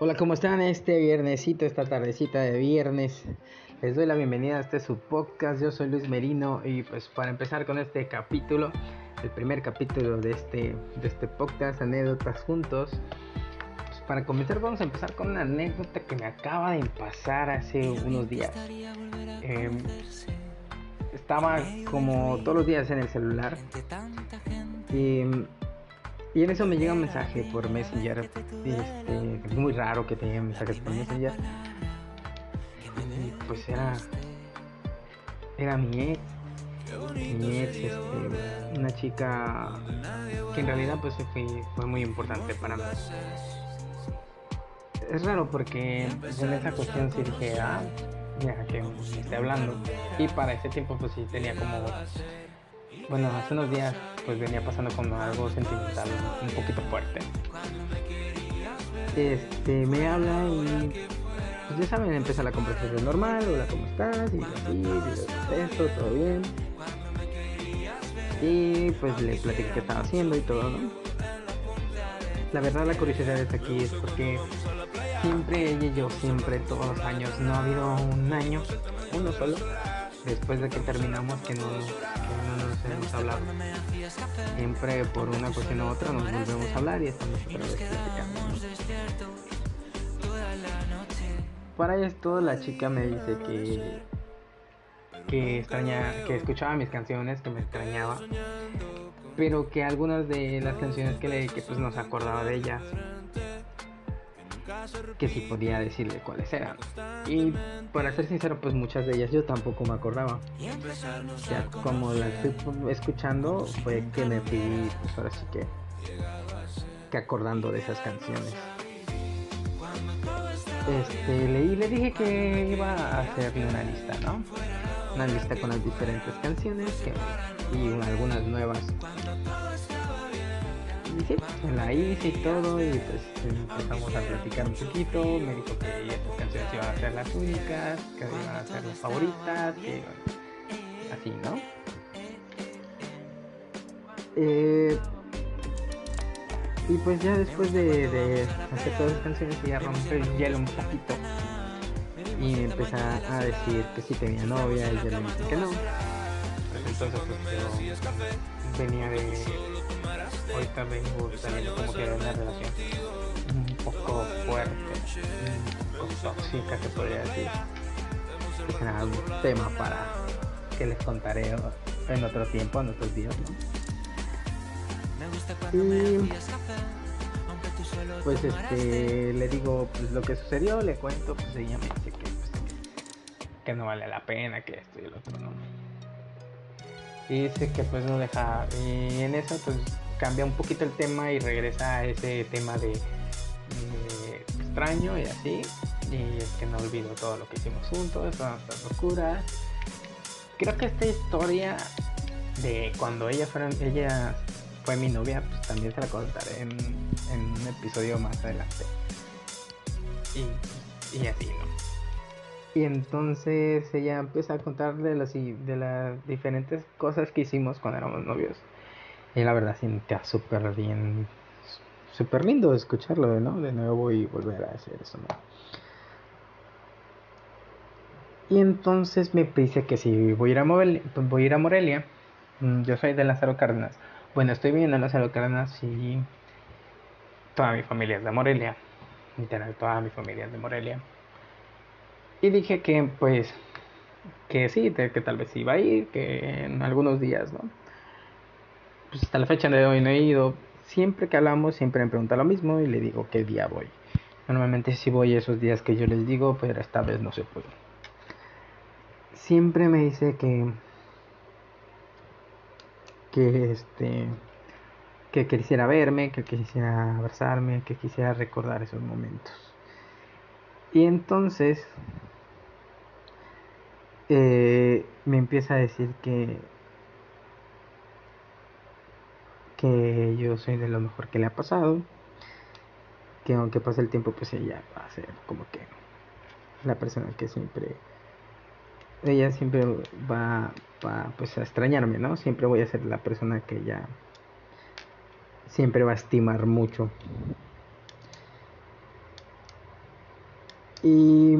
Hola, ¿cómo están? Este viernesito, esta tardecita de viernes. Les doy la bienvenida a este su podcast. Yo soy Luis Merino y pues para empezar con este capítulo, el primer capítulo de este, de este podcast, anécdotas juntos. Pues para comenzar vamos a empezar con una anécdota que me acaba de pasar hace unos días. Em, estaba como todos los días en el celular y y en eso me llega un mensaje por Messenger. Este, es muy raro que te lleguen mensajes por Messenger. Y pues era. Era mi ex. Mi ex, este, una chica que en realidad pues fue, fue muy importante para mí. Es raro porque en esa cuestión sí dije, ah, mira que me esté hablando. Y para ese tiempo pues sí tenía como bueno, hace unos días pues venía pasando como algo sentimental un poquito fuerte. Este, me habla y pues ya saben, empieza la conversación normal, hola, ¿cómo estás? Y así, y esto, todo bien. Y pues le platiqué qué estaba haciendo y todo, ¿no? La verdad la curiosidad es aquí es porque siempre ella y yo, siempre, todos los años, no ha habido un año, uno solo, después de que terminamos que no, nos hemos hablado. Siempre por una cuestión u otra nos volvemos a hablar y estamos otra vez platicando. Para esto la chica me dice que que extraña, que escuchaba mis canciones, que me extrañaba, pero que algunas de las canciones que le que pues nos acordaba de ellas que si podía decirle cuáles eran. Y para ser sincero, pues muchas de ellas yo tampoco me acordaba. Ya como las estoy escuchando, fue que me fui, pues ahora sí que, que acordando de esas canciones. Este, leí, le dije que iba a hacerle una lista, ¿no? Una lista con las diferentes canciones que, y algunas nuevas y sí, la hice y todo, y pues empezamos a platicar un poquito. Me dijo que estas canciones iban a ser las únicas, que iban a ser las favoritas, que así, ¿no? Eh, y pues ya después de, hacer todas las canciones, ella rompe el hielo un poquito. Y me empezó a decir que sí tenía novia, y yo le dije que no. Pues entonces pues, yo venía de ahorita vengo saliendo como que de una relación un poco fuerte, un poco tóxica se podría decir. Es un tema para que les contaré en otro tiempo, en otros días, Y pues este le digo pues, lo que sucedió, le cuento, pues ella me dice que, pues, que no vale la pena, que esto y el otro no. Y dice que pues no deja. Y en eso pues cambia un poquito el tema y regresa a ese tema de, extraño y así. Y es que no olvido todo lo que hicimos juntos, todas nuestras locuras. Creo que esta historia de cuando ella fueron, ella fue mi novia, pues también se la contaré en, un episodio más adelante. Y, y así, ¿no? Y entonces ella empieza a contar de las, de las diferentes cosas que hicimos cuando éramos novios. Y la verdad siente súper bien, súper lindo escucharlo. De nuevo y volver a hacer eso, ¿no? Y entonces me dice que si voy a ir a, Morelia, voy a, ir a Morelia, mm, yo soy de Lázaro Cárdenas. Bueno, estoy viviendo en Lázaro Cárdenas y toda mi familia es de Morelia. Literal, toda mi familia es de Morelia. Y dije que pues, que sí, que tal vez iba a ir, que en algunos días, ¿no? Pues hasta la fecha de hoy no he ido. Siempre que hablamos, siempre me pregunta lo mismo y le digo qué día voy. Normalmente si voy esos días que yo les digo, pero esta vez no se puede. Siempre me dice que que este que quisiera verme, que quisiera abrazarme, que quisiera recordar esos momentos. Y entonces eh, me empieza a decir que que yo soy de lo mejor que le ha pasado, que aunque pase el tiempo, pues ella va a ser como que la persona que siempre, ella siempre va, pues a extrañarme, ¿no? Siempre voy a ser la persona que ella siempre va a estimar mucho. Y,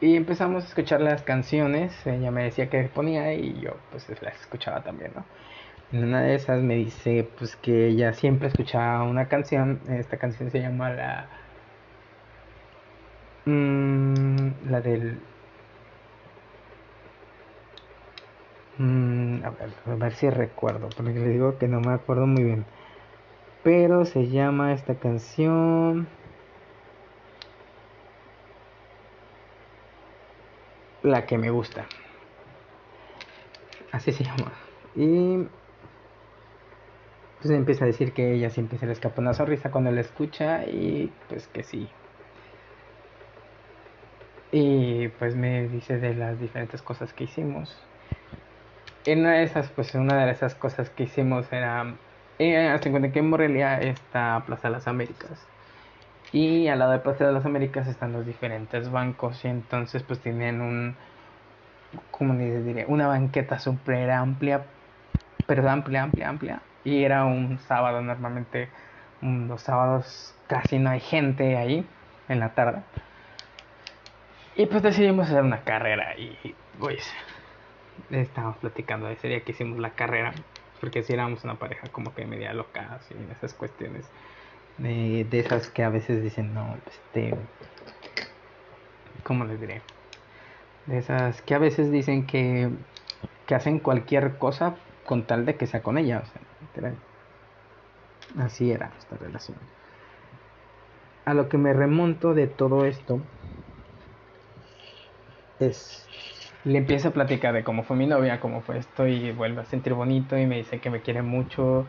y empezamos a escuchar las canciones. Ella me decía que ponía y yo pues las escuchaba también, ¿no? En una de esas me dice pues que ella siempre escuchaba una canción. Esta canción se llama la... Mm, la del Mm, a, ver, a, ver, si recuerdo, porque le digo que no me acuerdo muy bien. Pero se llama esta canción. La que me gusta. Así se llama. Y pues empieza a decir que ella siempre se le escapa una sonrisa cuando la escucha y pues que sí. Y pues me dice de las diferentes cosas que hicimos en una de esas, pues una de esas cosas que hicimos era, eh, hasta en cuenta que en Morelia está Plaza de las Américas. Y al lado de Plaza de las Américas están los diferentes bancos y entonces pues tienen un, ¿cómo les diría? Una banqueta súper amplia, pero amplia, amplia, amplia. Y era un sábado, normalmente los sábados casi no hay gente ahí en la tarde. Y pues decidimos hacer una carrera y pues estábamos platicando de ese día que hicimos la carrera, porque si éramos una pareja como que media loca, así, en esas cuestiones, de, de esas que a veces dicen, no, este, ¿cómo les diré? De esas que a veces dicen que, que hacen cualquier cosa con tal de que sea con ella, o sea, Así era esta relación. A lo que me remonto de todo esto es le empiezo a platicar de cómo fue mi novia, cómo fue esto y vuelve a sentir bonito y me dice que me quiere mucho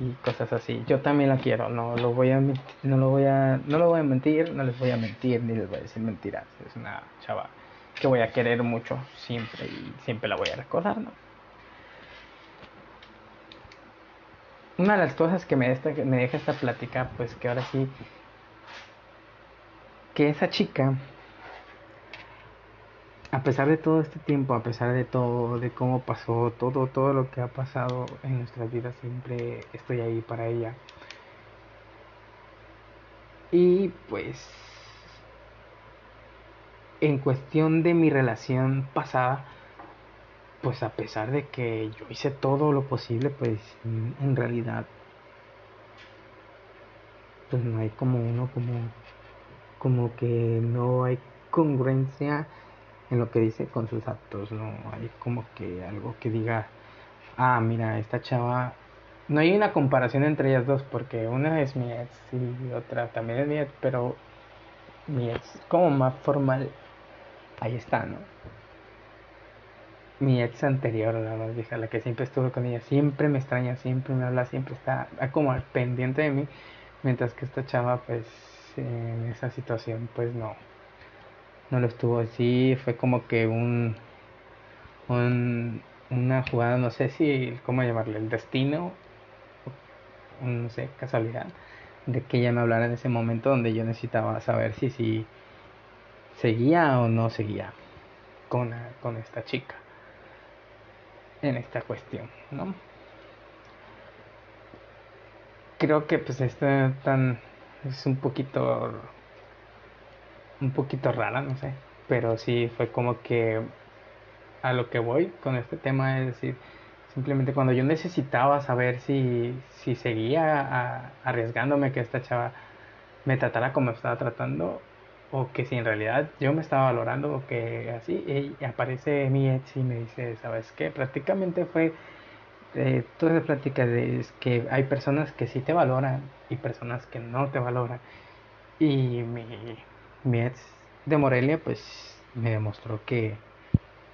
y cosas así. Yo también la quiero, no lo voy a no lo voy a no lo voy a mentir, no les voy a mentir ni les voy a decir mentiras. Es una chava que voy a querer mucho siempre y siempre la voy a recordar, ¿no? Una de las cosas que me, deja esta plática, pues que ahora sí, que esa chica a pesar de todo este tiempo, a pesar de todo, de cómo pasó, todo, todo lo que ha pasado en nuestras vidas, siempre estoy ahí para ella. Y pues, en cuestión de mi relación pasada, pues a pesar de que yo hice todo lo posible, pues en realidad, pues no hay como uno, como, como que no hay congruencia en lo que dice con sus actos, no hay como que algo que diga, ah, mira, esta chava, no hay una comparación entre ellas dos, porque una es mi ex y otra también es mi ex, pero mi ex como más formal, ahí está, ¿no? Mi ex anterior, la más vieja, la que siempre estuve con ella, siempre me extraña, siempre me habla, siempre está como al pendiente de mí, mientras que esta chava, pues, en esa situación, pues no, no lo estuvo así, fue como que un, un una jugada, no sé si, ¿cómo llamarle? El destino, no sé, casualidad, de que ella me hablara en ese momento donde yo necesitaba saber si, si seguía o no seguía con, con esta chica en esta cuestión, ¿no? Creo que pues esto tan es un poquito un poquito rara, no sé, pero sí fue como que a lo que voy con este tema es decir, simplemente cuando yo necesitaba saber si, si seguía arriesgándome que esta chava me tratara como estaba tratando o que si en realidad yo me estaba valorando o que así aparece mi ex y me dice sabes qué prácticamente fue eh, toda esa plática de que hay personas que sí te valoran y personas que no te valoran y mi mi ex de Morelia pues me demostró que,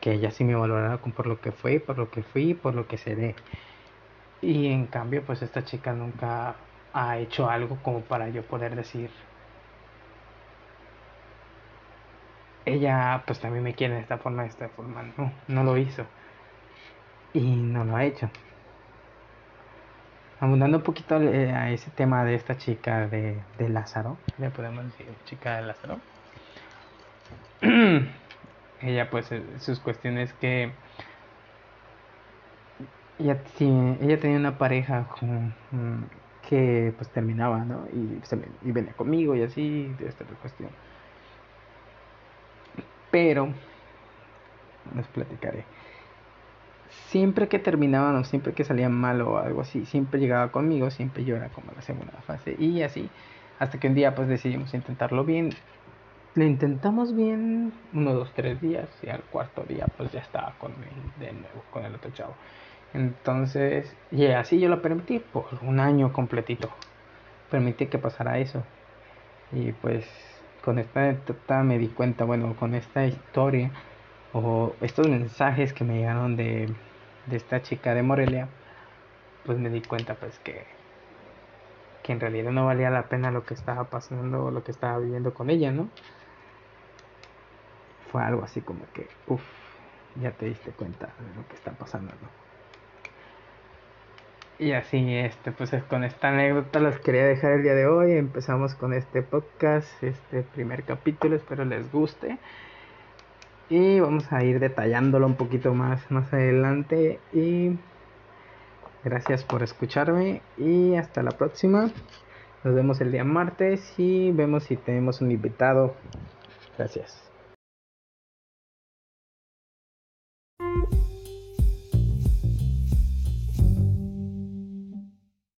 que ella sí me valoraba por lo que fue, por lo que fui, por lo que se dé. Y en cambio pues esta chica nunca ha hecho algo como para yo poder decir ella pues también me quiere de esta forma, de esta forma. No, no lo hizo. Y no lo ha hecho. Abundando un poquito eh, a ese tema de esta chica de, de Lázaro, le podemos decir chica de Lázaro. ella pues eh, sus cuestiones que ella, ella tenía una pareja con, mm, que pues terminaba, ¿no? Y, y venía conmigo y así, de esta cuestión. Pero, les platicaré. Siempre que terminaban o siempre que salían mal o algo así, siempre llegaba conmigo, siempre yo era como la segunda fase y así. Hasta que un día pues decidimos intentarlo bien. Lo intentamos bien uno, dos, tres días y al cuarto día pues ya estaba con él de nuevo, con el otro chavo. Entonces, y así yo lo permití por un año completito. Permití que pasara eso. Y pues con esta anécdota me di cuenta, bueno, con esta historia o estos mensajes que me llegaron de, de esta chica de Morelia, pues me di cuenta pues que que en realidad no valía la pena lo que estaba pasando o lo que estaba viviendo con ella, ¿no? Fue algo así como que, uff, ya te diste cuenta de lo que está pasando, ¿no? Y así, este, pues con esta anécdota los quería dejar el día de hoy. Empezamos con este podcast, este primer capítulo, espero les guste. Y vamos a ir detallándolo un poquito más más adelante. Y Gracias por escucharme y hasta la próxima. Nos vemos el día martes y vemos si tenemos un invitado. Gracias.